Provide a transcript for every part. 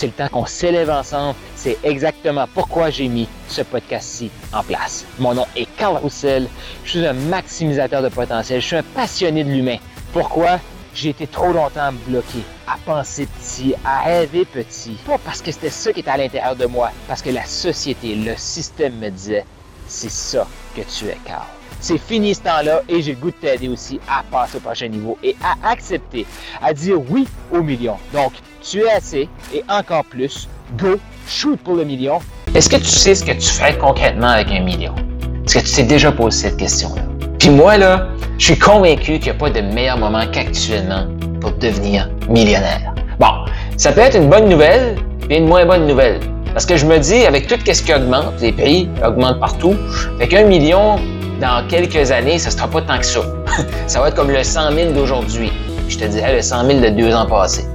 C'est le temps qu'on s'élève ensemble. C'est exactement pourquoi j'ai mis ce podcast-ci en place. Mon nom est Carl Roussel. Je suis un maximisateur de potentiel. Je suis un passionné de l'humain. Pourquoi? J'ai été trop longtemps bloqué à penser petit, à rêver petit. Pas parce que c'était ça qui était à l'intérieur de moi, parce que la société, le système me disait, c'est ça que tu es, Carl. C'est fini ce temps-là et j'ai le goût de t'aider aussi à passer au prochain niveau et à accepter, à dire oui au million. Donc, tu es assez et encore plus. Go, shoot pour le million. Est-ce que tu sais ce que tu fais concrètement avec un million? Est-ce que tu t'es déjà posé cette question-là? Puis moi, là, je suis convaincu qu'il n'y a pas de meilleur moment qu'actuellement pour devenir millionnaire. Bon, ça peut être une bonne nouvelle et une moins bonne nouvelle. Parce que je me dis, avec tout ce qui augmente, les prix augmentent partout, fait qu'un million, dans quelques années, ça ne sera pas tant que ça. ça va être comme le 100 000 d'aujourd'hui. Je te dirais le 100 000 de deux ans passés.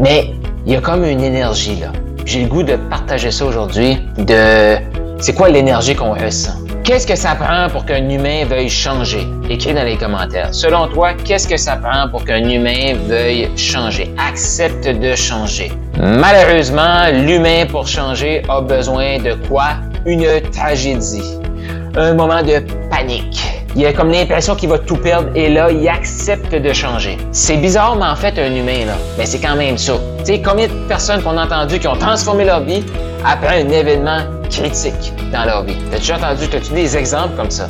Mais il y a comme une énergie là. J'ai le goût de partager ça aujourd'hui, de c'est quoi l'énergie qu'on ressent? Qu'est-ce que ça prend pour qu'un humain veuille changer? Écris dans les commentaires. Selon toi, qu'est-ce que ça prend pour qu'un humain veuille changer? Accepte de changer. Malheureusement, l'humain pour changer a besoin de quoi? Une tragédie. Un moment de panique. Il a comme l'impression qu'il va tout perdre et là, il accepte de changer. C'est bizarre, mais en fait, un humain, là, mais c'est quand même ça. Tu sais, combien de personnes qu'on a entendu qui ont transformé leur vie après un événement critique dans leur vie? T'as déjà entendu, as-tu des exemples comme ça?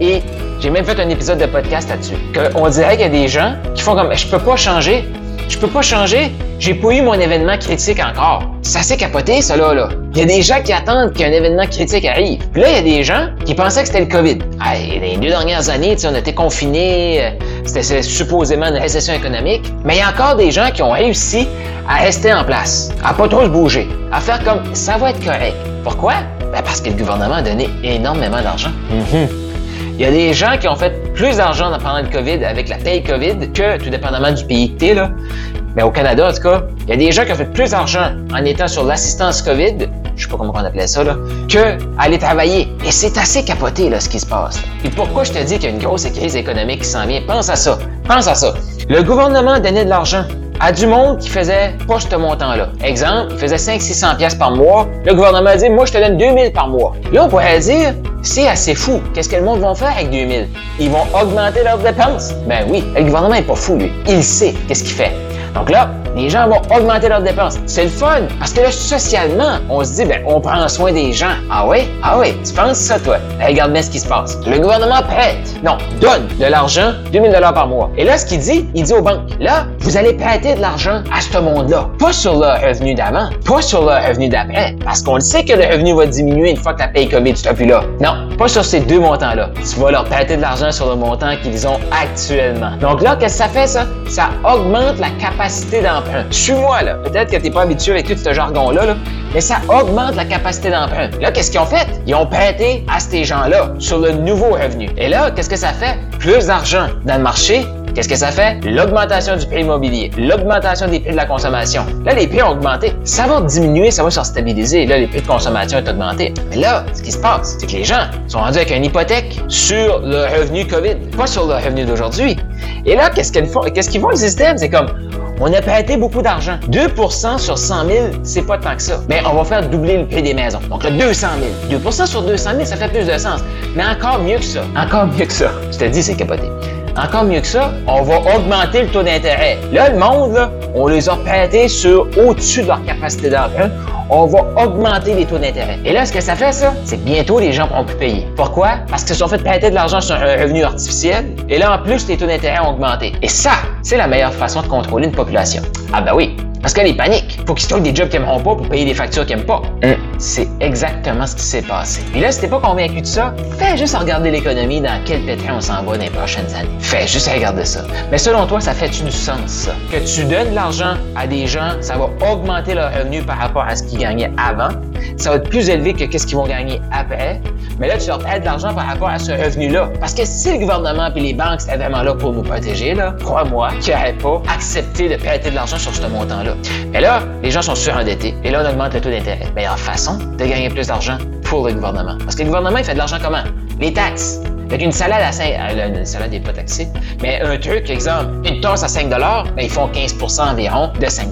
Et j'ai même fait un épisode de podcast là-dessus. On dirait qu'il y a des gens qui font comme, je peux pas changer, je peux pas changer, j'ai pas eu mon événement critique encore. C'est assez capoté, ça là, là. Il y a des gens qui attendent qu'un événement critique arrive. Puis là, il y a des gens qui pensaient que c'était le COVID. Hey, les deux dernières années, on était confinés, euh, c'était supposément une récession économique. Mais il y a encore des gens qui ont réussi à rester en place, à pas trop se bouger, à faire comme ça va être correct. Pourquoi? Ben parce que le gouvernement a donné énormément d'argent. Mm-hmm. Il y a des gens qui ont fait plus d'argent pendant le COVID avec la paye COVID que, tout dépendamment du pays que tu là, mais au Canada, en tout cas, il y a des gens qui ont fait plus d'argent en étant sur l'assistance COVID, je sais pas comment on appelait ça, là, que aller travailler. Et c'est assez capoté, là, ce qui se passe. Et pourquoi je te dis qu'il y a une grosse crise économique qui s'en vient? Pense à ça. Pense à ça. Le gouvernement donnait de l'argent à du monde qui faisait pas ce montant-là. Exemple, il faisait 500-600 pièces par mois. Le gouvernement a dit, moi, je te donne 2000 par mois. Là, on pourrait dire, c'est assez fou. Qu'est-ce que le monde va faire avec 2000? Ils vont augmenter leurs dépenses? Ben oui, le gouvernement est pas fou, lui. Il sait qu'est-ce qu'il fait. Donc là, les gens vont augmenter leurs dépenses. C'est le fun, parce que là, socialement, on se dit, ben, on prend soin des gens. Ah oui? Ah oui, tu penses ça, toi? regarde bien ce qui se passe. Le gouvernement prête. Non, donne de l'argent, 2000 dollars par mois. Et là, ce qu'il dit, il dit aux banques, là, vous allez prêter de l'argent à ce monde-là. Pas sur le revenu d'avant, pas sur le revenu d'après, parce qu'on le sait que le revenu va diminuer une fois que la paye COVID sera plus là. Non, pas sur ces deux montants-là. Tu vas leur prêter de l'argent sur le montant qu'ils ont actuellement. Donc là, qu'est-ce que ça fait, ça? Ça augmente la capacité Suis-moi, là. Peut-être que tu n'es pas habitué avec tout ce jargon-là, là, mais ça augmente la capacité d'emprunt. Là, qu'est-ce qu'ils ont fait? Ils ont prêté à ces gens-là sur le nouveau revenu. Et là, qu'est-ce que ça fait? Plus d'argent dans le marché, Qu'est-ce que ça fait? L'augmentation du prix immobilier, l'augmentation des prix de la consommation. Là, les prix ont augmenté. Ça va diminuer, ça va se stabiliser. Là, les prix de consommation ont augmenté. Mais là, ce qui se passe, c'est que les gens sont rendus avec une hypothèque sur le revenu COVID, pas sur le revenu d'aujourd'hui. Et là, qu'est-ce qu'ils font? Qu'est-ce qu'ils font le système? C'est comme, on a prêté beaucoup d'argent. 2% sur 100 000, c'est pas tant que ça. Mais on va faire doubler le prix des maisons. Donc, le 200 000. 2% sur 200 000, ça fait plus de sens. Mais encore mieux que ça. Encore mieux que ça. Je te dis, c'est capoté. Encore mieux que ça, on va augmenter le taux d'intérêt. Là, le monde, on les a prêtés sur au-dessus de leur capacité d'emprunt. On va augmenter les taux d'intérêt. Et là, ce que ça fait, ça, c'est que bientôt, les gens pourront plus payer. Pourquoi? Parce qu'ils se sont fait prêter de l'argent sur un revenu artificiel. Et là, en plus, les taux d'intérêt ont augmenté. Et ça, c'est la meilleure façon de contrôler une population. Ah ben oui, parce qu'elle est panique. Faut qu'ils se trouvent des jobs qu'ils n'aimeront pas pour payer des factures qu'ils n'aiment pas. Hum. C'est exactement ce qui s'est passé. Puis là, si t'es pas convaincu de ça, fais juste regarder l'économie dans quel pétrin on s'en va dans les prochaines années. Fais juste regarder ça. Mais selon toi, ça fait-tu du sens, ça? Que tu donnes de l'argent à des gens, ça va augmenter leur revenu par rapport à ce qu'ils gagnaient avant. Ça va être plus élevé que qu'est-ce qu'ils vont gagner après. Mais là, tu leur paies de l'argent par rapport à ce revenu-là. Parce que si le gouvernement et les banques étaient vraiment là pour nous protéger, là, crois-moi, qu'ils n'auraient pas accepté de prêter de l'argent sur ce montant-là. Mais là, les gens sont surendettés et là, on augmente le taux d'intérêt. Meilleure façon de gagner plus d'argent pour le gouvernement. Parce que le gouvernement, il fait de l'argent comment? Les taxes. Fait une salade à 5 euh, une salade n'est pas taxée, mais un truc, exemple, une tasse à 5 ben, ils font 15% environ de 5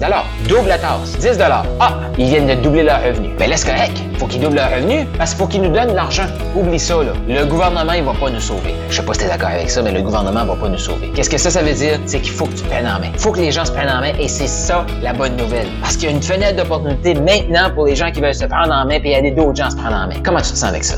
Double la tasse, 10 Ah, ils viennent de doubler leur revenu. Ben c'est correct. Faut qu'ils doublent leur revenu parce qu'il faut qu'ils nous donnent de l'argent. Oublie ça, là. Le gouvernement, il va pas nous sauver. Je sais pas si t'es d'accord avec ça, mais le gouvernement va pas nous sauver. Qu'est-ce que ça, ça veut dire? C'est qu'il faut que tu prennes en main. Faut que les gens se prennent en main et c'est ça la bonne nouvelle. Parce qu'il y a une fenêtre d'opportunité maintenant pour les gens qui veulent se prendre en main puis il y a d'autres gens à se prendre en main. Comment tu te sens avec ça?